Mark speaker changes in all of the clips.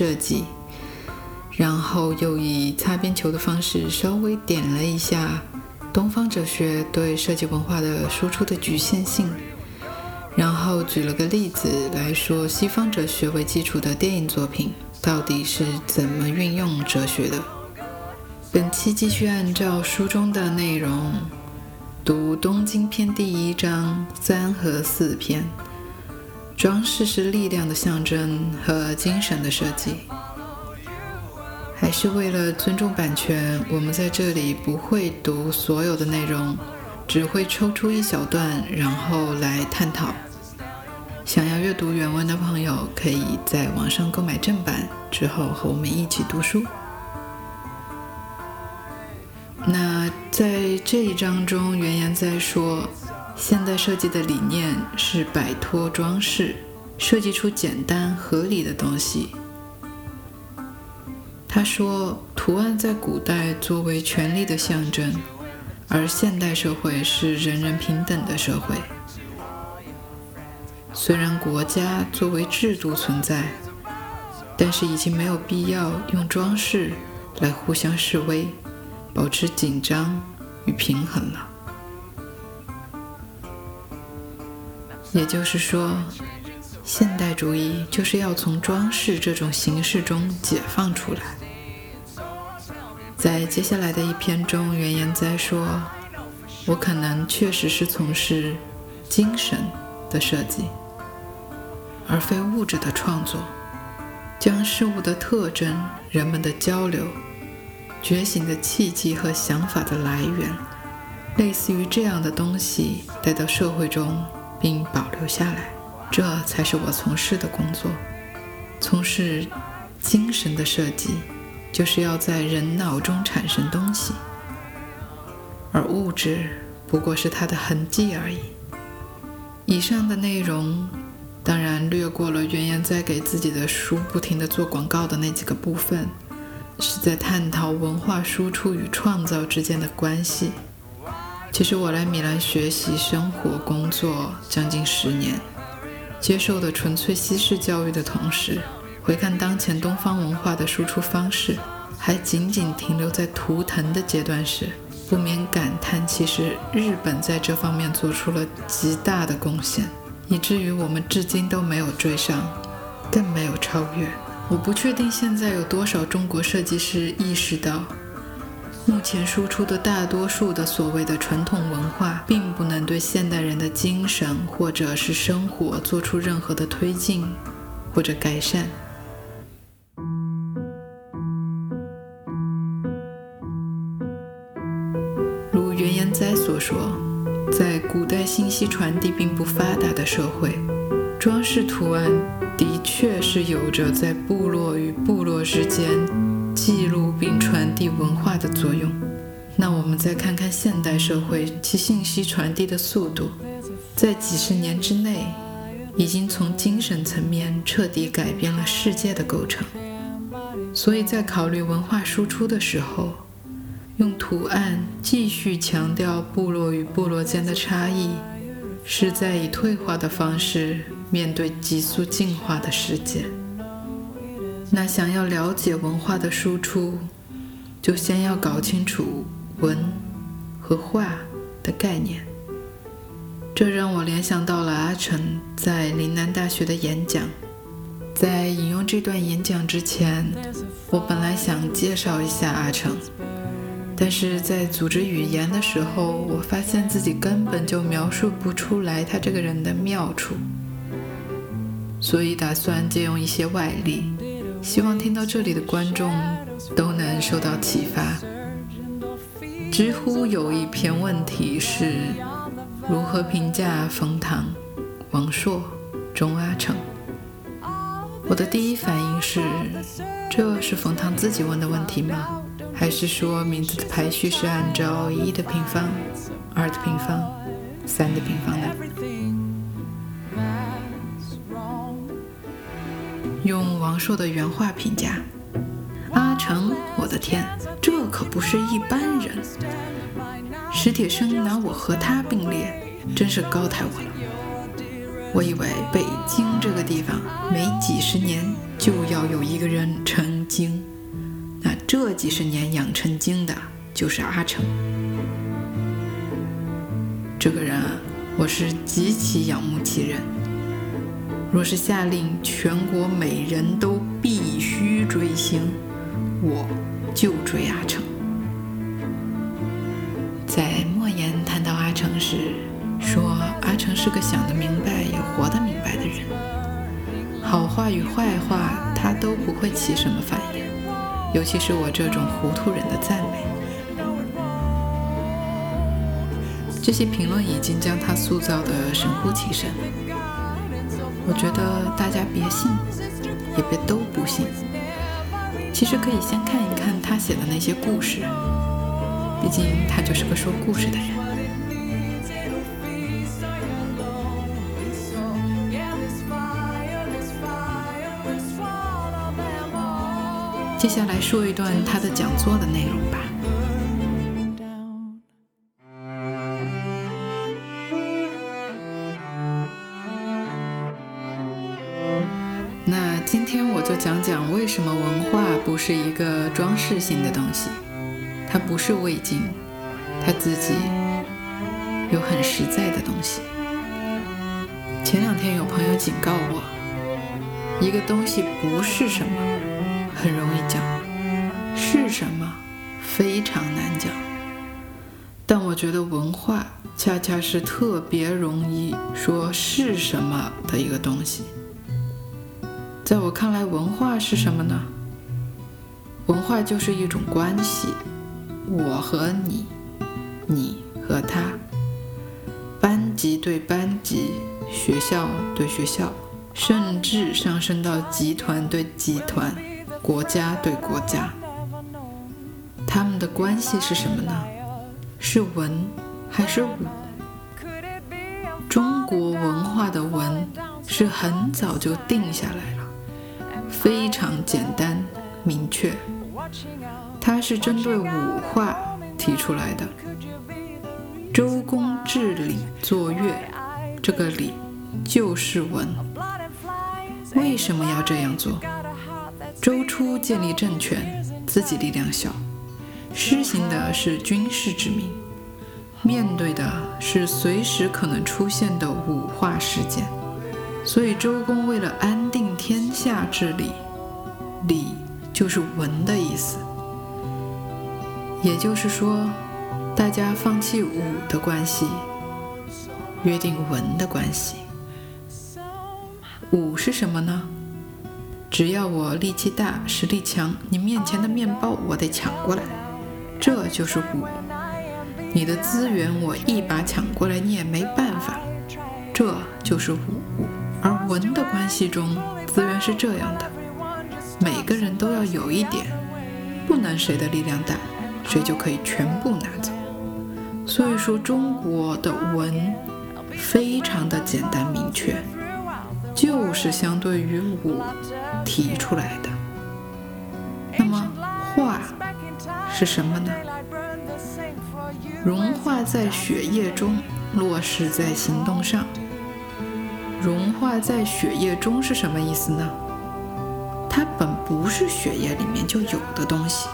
Speaker 1: 设计，然后又以擦边球的方式稍微点了一下东方哲学对设计文化的输出的局限性，然后举了个例子来说西方哲学为基础的电影作品到底是怎么运用哲学的。本期继续按照书中的内容读《东京篇》第一章三和四篇。装饰是力量的象征和精神的设计。还是为了尊重版权，我们在这里不会读所有的内容，只会抽出一小段，然后来探讨。想要阅读原文的朋友，可以在网上购买正版，之后和我们一起读书。那在这一章中，原言在说，现代设计的理念是摆脱装饰，设计出简单合理的东西。他说，图案在古代作为权力的象征，而现代社会是人人平等的社会。虽然国家作为制度存在，但是已经没有必要用装饰来互相示威。保持紧张与平衡了。也就是说，现代主义就是要从装饰这种形式中解放出来。在接下来的一篇中，原言哉说：“我可能确实是从事精神的设计，而非物质的创作，将事物的特征、人们的交流。”觉醒的契机和想法的来源，类似于这样的东西带到社会中并保留下来，这才是我从事的工作。从事精神的设计，就是要在人脑中产生东西，而物质不过是它的痕迹而已。以上的内容当然略过了原研在给自己的书不停地做广告的那几个部分。是在探讨文化输出与创造之间的关系。其实我来米兰学习、生活、工作将近十年，接受的纯粹西式教育的同时，回看当前东方文化的输出方式，还仅仅停留在图腾的阶段时，不免感叹：其实日本在这方面做出了极大的贡献，以至于我们至今都没有追上，更没有超越。我不确定现在有多少中国设计师意识到，目前输出的大多数的所谓的传统文化，并不能对现代人的精神或者是生活做出任何的推进或者改善。如袁言哉所说，在古代信息传递并不发达的社会，装饰图案。的确是有着在部落与部落之间记录并传递文化的作用。那我们再看看现代社会，其信息传递的速度，在几十年之内，已经从精神层面彻底改变了世界的构成。所以在考虑文化输出的时候，用图案继续强调部落与部落间的差异，是在以退化的方式。面对急速进化的世界，那想要了解文化的输出，就先要搞清楚文和画的概念。这让我联想到了阿成在岭南大学的演讲。在引用这段演讲之前，我本来想介绍一下阿成，但是在组织语言的时候，我发现自己根本就描述不出来他这个人的妙处。所以打算借用一些外力，希望听到这里的观众都能受到启发。知乎有一篇问题是：如何评价冯唐、王朔、钟阿成？我的第一反应是：这是冯唐自己问的问题吗？还是说名字的排序是按照一的平方、二的平方、三的平方的？用王朔的原话评价阿成，我的天，这可不是一般人。史铁生拿我和他并列，真是高抬我了。我以为北京这个地方每几十年就要有一个人成精，那这几十年养成精的就是阿成。这个人啊，我是极其仰慕其人。若是下令全国每人都必须追星，我就追阿成。在莫言谈到阿成时，说阿成是个想得明白也活得明白的人，好话与坏话他都不会起什么反应，尤其是我这种糊涂人的赞美。这些评论已经将他塑造得神乎其神，我觉得大家别信，也别都不信，其实可以先看一看他写的那些故事。毕竟他就是个说故事的人。接下来说一段他的讲座的内容吧。个装饰性的东西。它不是味精，它自己有很实在的东西。前两天有朋友警告我，一个东西不是什么很容易讲，是什么非常难讲。但我觉得文化恰恰是特别容易说是什么的一个东西。在我看来，文化是什么呢？文化就是一种关系。我和你，你和他，班级对班级，学校对学校，甚至上升到集团对集团，国家对国家，他们的关系是什么呢？是文还是武？中国文化的文是很早就定下来了，非常简单明确。它是针对五化提出来的。周公治理作乐，这个礼就是文。为什么要这样做？周初建立政权，自己力量小，施行的是军事之名，面对的是随时可能出现的五化事件，所以周公为了安定天下治理，礼就是文的意思。也就是说，大家放弃武的关系，约定文的关系。武是什么呢？只要我力气大、实力强，你面前的面包我得抢过来，这就是武。你的资源我一把抢过来，你也没办法，这就是武。而文的关系中，资源是这样的：每个人都要有一点，不能谁的力量大。谁就可以全部拿走。所以说，中国的文非常的简单明确，就是相对于武提出来的。那么化是什么呢？融化在血液中，落实在行动上。融化在血液中是什么意思呢？它本不是血液里面就有的东西。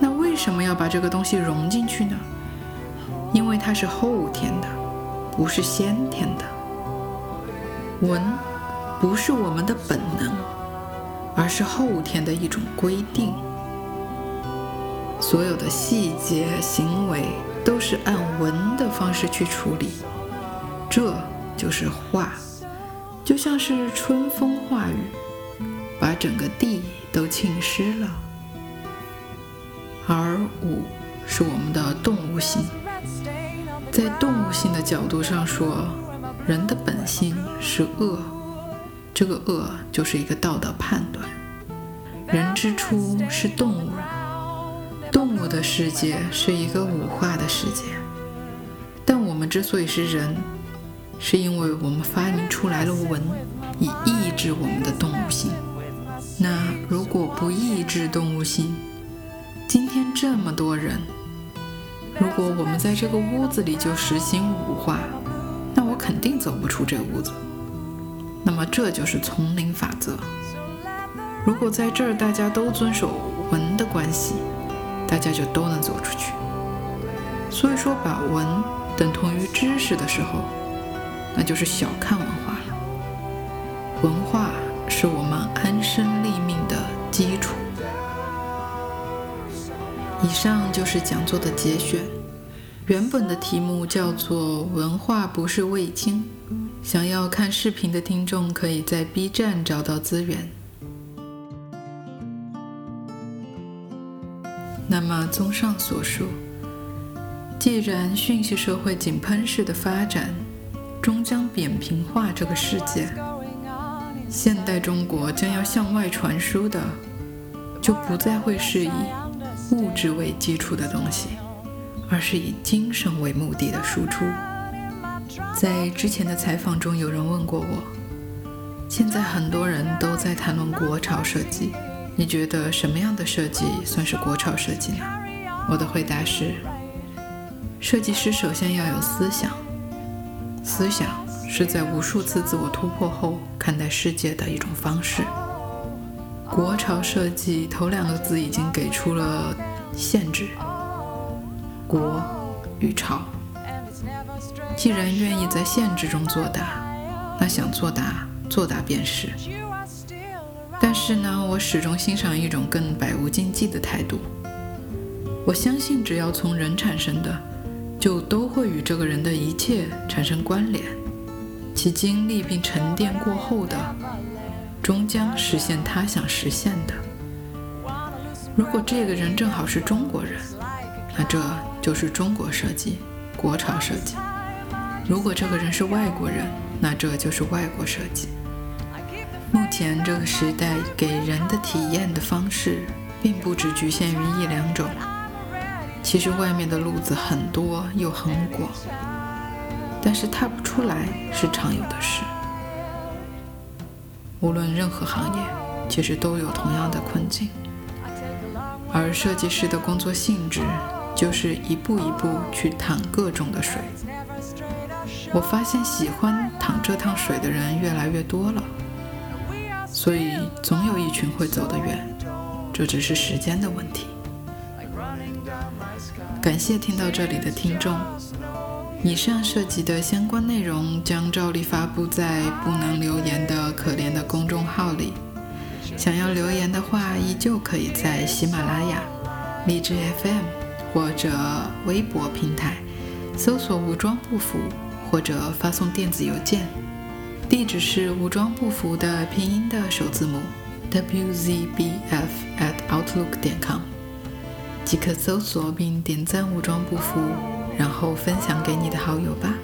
Speaker 1: 那为什么要把这个东西融进去呢？因为它是后天的，不是先天的。文不是我们的本能，而是后天的一种规定。所有的细节行为都是按文的方式去处理，这就是化，就像是春风化雨，把整个地都浸湿了。而五是我们的动物性，在动物性的角度上说，人的本性是恶，这个恶就是一个道德判断。人之初是动物，动物的世界是一个五化的世界，但我们之所以是人，是因为我们发明出来了文，以抑制我们的动物性。那如果不抑制动物性，今天这么多人，如果我们在这个屋子里就实行五化，那我肯定走不出这屋子。那么这就是丛林法则。如果在这儿大家都遵守文的关系，大家就都能走出去。所以说，把文等同于知识的时候，那就是小看文化了。文化以上就是讲座的节选，原本的题目叫做“文化不是味精”。想要看视频的听众，可以在 B 站找到资源。那么，综上所述，既然讯息社会井喷式的发展终将扁平化这个世界，现代中国将要向外传输的，就不再会是以物质为基础的东西，而是以精神为目的的输出。在之前的采访中，有人问过我，现在很多人都在谈论国潮设计，你觉得什么样的设计算是国潮设计呢？我的回答是，设计师首先要有思想，思想是在无数次自我突破后看待世界的一种方式。国潮设计头两个字已经给出了限制，国与潮。既然愿意在限制中作答，那想作答作答便是。但是呢，我始终欣赏一种更百无禁忌的态度。我相信，只要从人产生的，就都会与这个人的一切产生关联。其经历并沉淀过后的，终将实现他想实现的。如果这个人正好是中国人，那这就是中国设计，国潮设计。如果这个人是外国人，那这就是外国设计。目前这个时代给人的体验的方式，并不只局限于一两种。其实外面的路子很多又很广，但是踏不出来是常有的事。无论任何行业，其实都有同样的困境。而设计师的工作性质，就是一步一步去淌各种的水。我发现喜欢淌这趟水的人越来越多了，所以总有一群会走得远，这只是时间的问题。感谢听到这里的听众，以上涉及的相关内容将照例发布在不能留言的可怜的公众号里。想要留言的话，依旧可以在喜马拉雅、荔枝 FM 或者微博平台搜索“武装不服”。或者发送电子邮件，地址是武装不服的拼音的首字母 wzbf at outlook 点 com，即可搜索并点赞“武装不服”，然后分享给你的好友吧。